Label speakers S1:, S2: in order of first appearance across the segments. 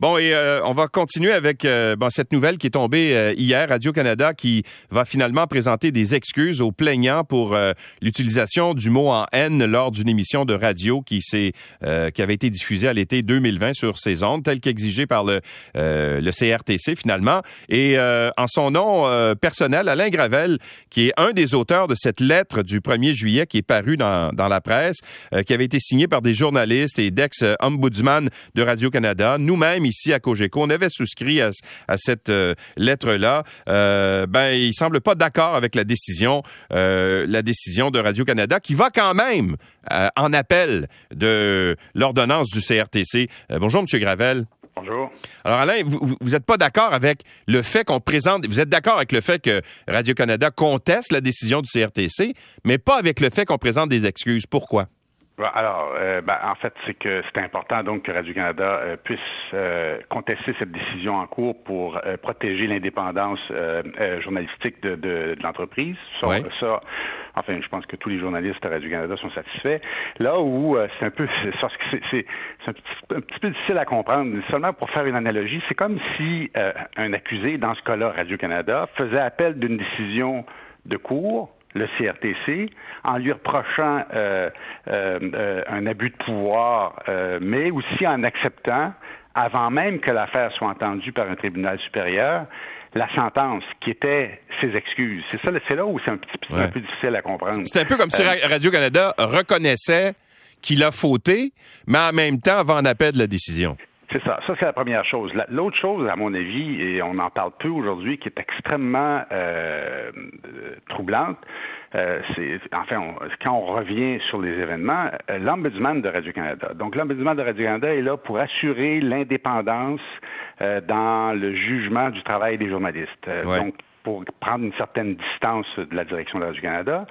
S1: Bon, et euh, on va continuer avec euh, bon, cette nouvelle qui est tombée euh, hier, Radio-Canada, qui va finalement présenter des excuses aux plaignants pour l'utilisation du mot en haine lors d'une émission de radio qui, s'est, qui avait été diffusée à l'été 2020 sur ces ondes, telle qu'exigée par le, le CRTC finalement. Et en son nom personnel, Alain Gravel, qui est un des auteurs de cette lettre du 1er juillet qui est parue dans, dans la presse, qui avait été signée par des journalistes et d'ex-ombudsman de Radio-Canada, nous-mêmes ici à Cogeco, on avait souscrit à, cette euh, lettre-là. Euh, ben, il semble pas d'accord avec la décision, euh, la décision de Radio Canada, qui va quand même euh, en appel de l'ordonnance du CRTC. bonjour, Monsieur Gravel.
S2: Bonjour.
S1: Alors Alain, vous n'êtes pas d'accord avec le fait qu'on présente, vous êtes d'accord avec le fait que Radio-Canada conteste la décision du CRTC, mais pas avec le fait qu'on présente des excuses. Pourquoi?
S2: Alors, euh, ben, en fait, c'est que c'est important donc que Radio-Canada euh, puisse euh, contester cette décision en cours pour protéger l'indépendance journalistique de, de, l'entreprise. Ça, ça, enfin, je pense que tous les journalistes à Radio-Canada sont satisfaits. Là où c'est un peu, c'est un, un, petit peu difficile à comprendre. Seulement pour faire une analogie, c'est comme si un accusé, dans ce cas-là, Radio-Canada, faisait appel d'une décision de cour le CRTC en lui reprochant euh, euh, euh, un abus de pouvoir, mais aussi en acceptant, avant même que l'affaire soit entendue par un tribunal supérieur, la sentence qui était ses excuses. C'est ça, c'est là où c'est un petit peu plus difficile à comprendre.
S1: C'est un peu comme si Radio-Canada reconnaissait qu'il a fauté, mais en même temps va en appel de la décision.
S2: C'est ça. Ça, c'est la première chose. L'autre chose, à mon avis, et on en parle peu aujourd'hui, qui est extrêmement euh, troublante, euh, c'est, enfin, quand on revient sur les événements, euh, l'ombudsman de Radio-Canada. Donc, l'ombudsman de Radio-Canada est là pour assurer l'indépendance euh, dans le jugement du travail des journalistes. Donc, pour prendre une certaine distance de la direction de Radio-Canada.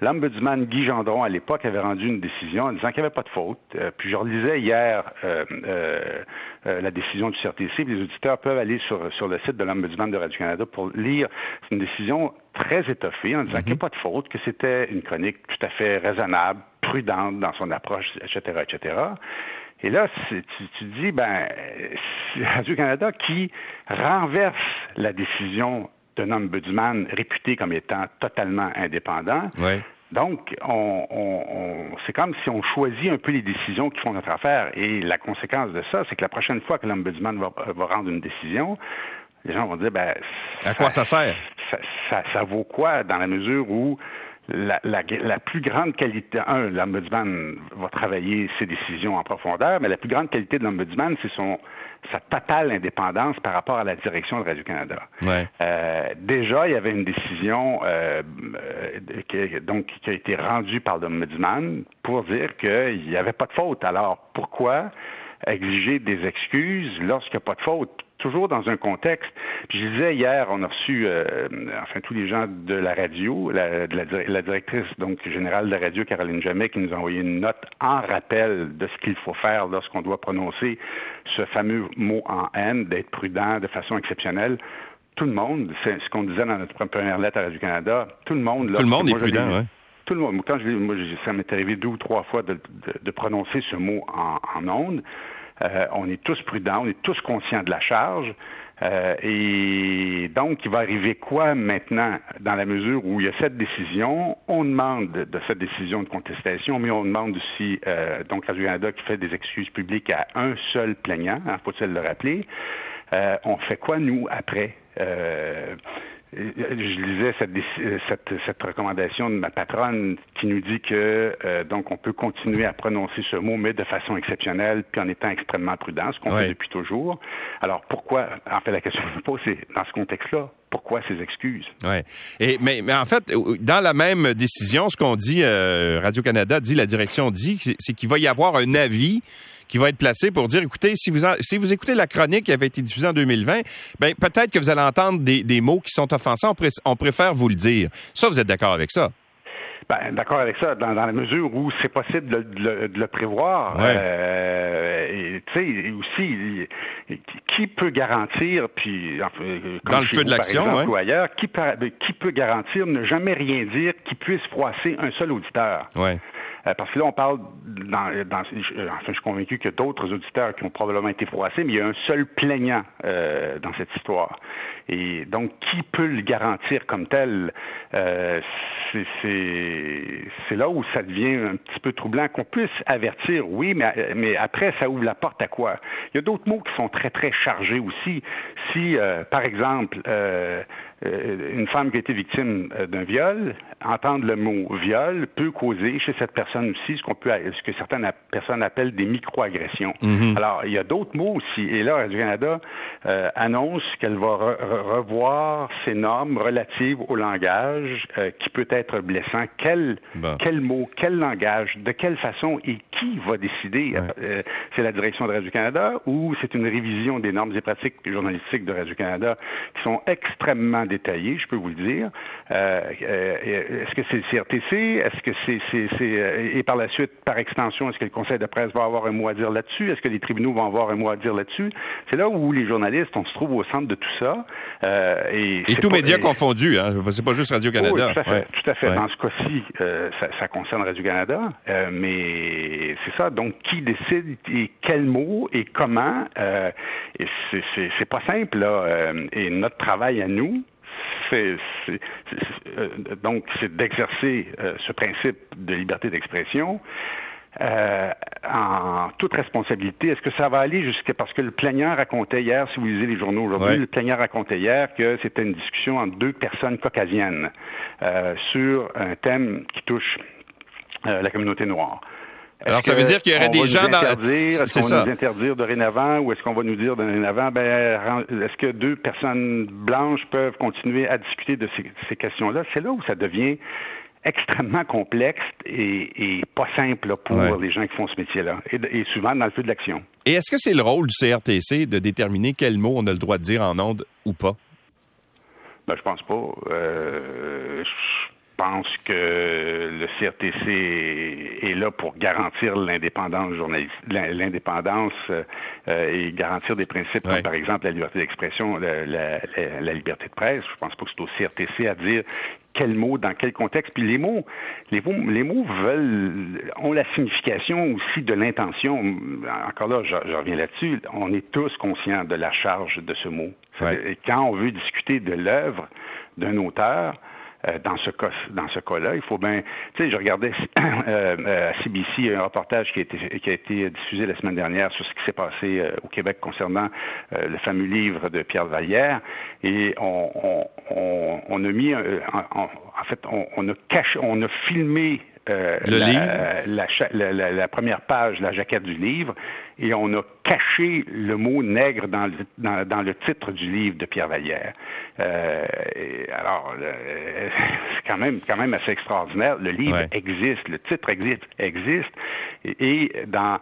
S2: L'ombudsman Guy Gendron, à l'époque, avait rendu une décision en disant qu'il n'y avait pas de faute. Euh, puis je relisais hier euh, euh, la décision du CRTC. Les auditeurs peuvent aller sur, sur le site de l'ombudsman de Radio-Canada pour lire une décision très étoffée en disant qu'il n'y a mhm. pas de faute, que c'était une chronique tout à fait raisonnable, prudente dans son approche, etc., etc. Et là, tu, tu dis, ben, Radio-Canada qui renverse la décision d'un ombudsman réputé comme étant totalement indépendant. Donc, on, c'est comme si on choisit un peu les décisions qui font notre affaire. Et la conséquence de ça, c'est que la prochaine fois que l'ombudsman va, rendre une décision, les gens vont dire, ben,
S1: à quoi ça sert?
S2: ça, ça, vaut quoi dans la mesure où la, la, la, plus grande qualité, un, l'ombudsman va travailler ses décisions en profondeur, mais la plus grande qualité de l'ombudsman, c'est son sa totale indépendance par rapport à la direction de Radio-Canada. Euh, déjà, il y avait une décision euh, euh, qui, donc, qui a été rendue par l'Ombudsman pour dire qu'il n'y avait pas de faute. Alors, pourquoi exiger des excuses lorsqu'il n'y a pas de faute? Toujours dans un contexte. Puis je disais hier, on a reçu, euh, enfin tous les gens de la radio, la, la, directrice donc générale de la radio, Caroline Jamet, qui nous a envoyé une note en rappel de ce qu'il faut faire lorsqu'on doit prononcer ce fameux mot en haine, d'être prudent de façon exceptionnelle. Tout le monde, c'est ce qu'on disait dans notre première lettre à Radio-Canada, tout le monde...
S1: Là, tout le monde est prudent, oui.
S2: Tout le monde. Quand je, moi, ça m'est arrivé deux ou trois fois de, de, prononcer ce mot en, en ondes. Euh, on est tous prudents, on est tous conscients de la charge. Euh, et donc, il va arriver quoi maintenant dans la mesure où il y a cette décision? On demande de cette décision de contestation, mais on demande aussi, euh, donc Radio-Canada qui fait des excuses publiques à un seul plaignant, hein, faut-il le rappeler. on fait quoi, nous, après? Je lisais cette, cette, recommandation de ma patronne qui nous dit que euh, donc on peut continuer à prononcer ce mot, mais de façon exceptionnelle, puis en étant extrêmement prudent, ce qu'on fait depuis toujours. Alors pourquoi, en fait, la question que je me pose, c'est dans ce contexte-là, pourquoi ces excuses?
S1: Oui. Et, mais, mais en fait, dans la même décision, ce qu'on dit, euh, Radio-Canada dit, la direction dit, c'est qu'il va y avoir un avis qui va être placé pour dire, écoutez, si vous, si vous écoutez la chronique qui avait été diffusée en 2020, ben, peut-être que vous allez entendre des, des mots qui sont offensants. On, préfère vous le dire. Ça, vous êtes d'accord avec ça?
S2: Ben, d'accord avec ça, dans, la mesure où c'est possible de, de, le prévoir. Euh, tu sais, aussi, qui peut garantir, puis
S1: dans le feu de l'action,
S2: ou ailleurs, qui, qui peut garantir ne jamais rien dire qui puisse froisser un seul auditeur?
S1: Ouais.
S2: Euh, parce que là, on parle dans, dans, enfin, je suis convaincu qu'il y a d'autres auditeurs qui ont probablement été froissés, mais il y a un seul plaignant euh, dans cette histoire. Et donc, qui peut le garantir comme tel? Euh, C'est là où ça devient un petit peu troublant. Qu'on puisse avertir, oui, mais, mais après, ça ouvre la porte à quoi? Il y a d'autres mots qui sont très très chargés aussi. Si, euh, par exemple, euh, une femme qui a été victime euh, d'un viol, entendre le mot viol peut causer chez cette personne aussi ce qu'on peut, ce que certaines personnes appellent des microagressions. Mm Alors, il y a d'autres mots aussi. Et là, Radio-Canada euh, annonce qu'elle va re revoir ses normes relatives au langage euh, qui peut être blessant. Quel, quel mot, quel langage, de quelle façon et qui va décider? Ouais. Euh, c'est la direction de Radio-Canada ou c'est une révision des normes et pratiques journalistiques de Radio-Canada qui sont extrêmement détaillé, je peux vous le dire. Euh, euh, est-ce que c'est le CRTC? Est-ce que c'est, c'est, c'est euh, et par la suite, par extension, est-ce que le Conseil de presse va avoir un mot à dire là-dessus? Est-ce que les tribunaux vont avoir un mot à dire là-dessus? C'est là où les journalistes, on se trouve au centre de tout ça.
S1: Euh, et, et tous médias confondus, hein? C'est pas juste Radio-Canada.
S2: Oui, tout à fait. Ouais. Tout à fait. Ouais. Dans ce cas-ci, euh, ça, ça, concerne Radio-Canada, euh, mais c'est ça. Donc, qui décide et quel mot et comment? et c'est, pas simple, là. et notre travail à nous, c'est, euh, donc c'est d'exercer euh, ce principe de liberté d'expression. Euh, en toute responsabilité. Est-ce que ça va aller jusqu'à parce que le plaignant racontait hier, si vous lisez les journaux aujourd'hui, ouais. le plaignant racontait hier que c'était une discussion entre deux personnes caucasiennes euh, sur un thème qui touche euh, la communauté noire.
S1: Alors, ça veut dire qu'il y aurait des gens dans...
S2: Est-ce qu'on va nous interdire dorénavant ou est-ce qu'on va nous dire dorénavant, ben, est-ce que deux personnes blanches peuvent continuer à discuter de ces, ces questions-là? C'est là où ça devient extrêmement complexe et, et pas simple là, pour ouais. les gens qui font ce métier-là, et, et, souvent dans le feu de l'action.
S1: Et est-ce que c'est le rôle du CRTC de déterminer quel mot on a le droit de dire en ondes ou pas?
S2: Ben, je pense pas. Euh, pense que le CRTC est là pour garantir l'indépendance journaliste, l'indépendance euh, et garantir des principes ouais. comme par exemple la liberté d'expression, la, la, la, la, liberté de presse. Je pense pas que c'est au CRTC à dire quel mot, dans quel contexte. Puis les mots, les mots, les mots veulent, ont la signification aussi de l'intention. Encore là, je, je reviens là-dessus. On est tous conscients de la charge de ce mot. Ouais. Quand on veut discuter de l'œuvre d'un auteur, euh, dans ce cas dans ce cas-là. Il faut bien, tu sais, je regardais euh, à CBC un reportage qui a été qui a été diffusé la semaine dernière sur ce qui s'est passé euh, au Québec concernant euh, le fameux livre de Pierre Vallière et on on, on, on a mis en, en fait on, on, a caché on a filmé
S1: euh, le la,
S2: livre? La, la, la, première page, la jaquette du livre, et on a caché le mot nègre dans le, dans, dans le titre du livre de Pierre Vallière. Euh, alors, euh, c'est quand même, quand même assez extraordinaire. Le livre ouais. existe, le titre existe, existe, et, et dans,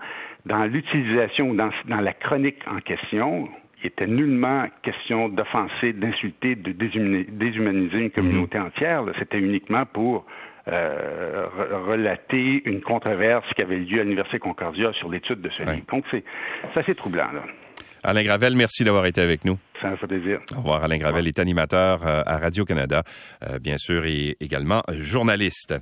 S2: dans l'utilisation, dans, dans la chronique en question, il était nullement question d'offenser, d'insulter, de déshumaniser une communauté mmh. entière. C'était uniquement pour euh, relater une controverse qui avait lieu à l'Université Concordia sur l'étude de ce ouais. livre. Donc, c'est assez troublant. Là.
S1: Alain Gravel, merci d'avoir été avec nous.
S2: Ça me fait plaisir.
S1: Au revoir. Alain Gravel est animateur euh, à Radio-Canada, euh, bien sûr, et également journaliste.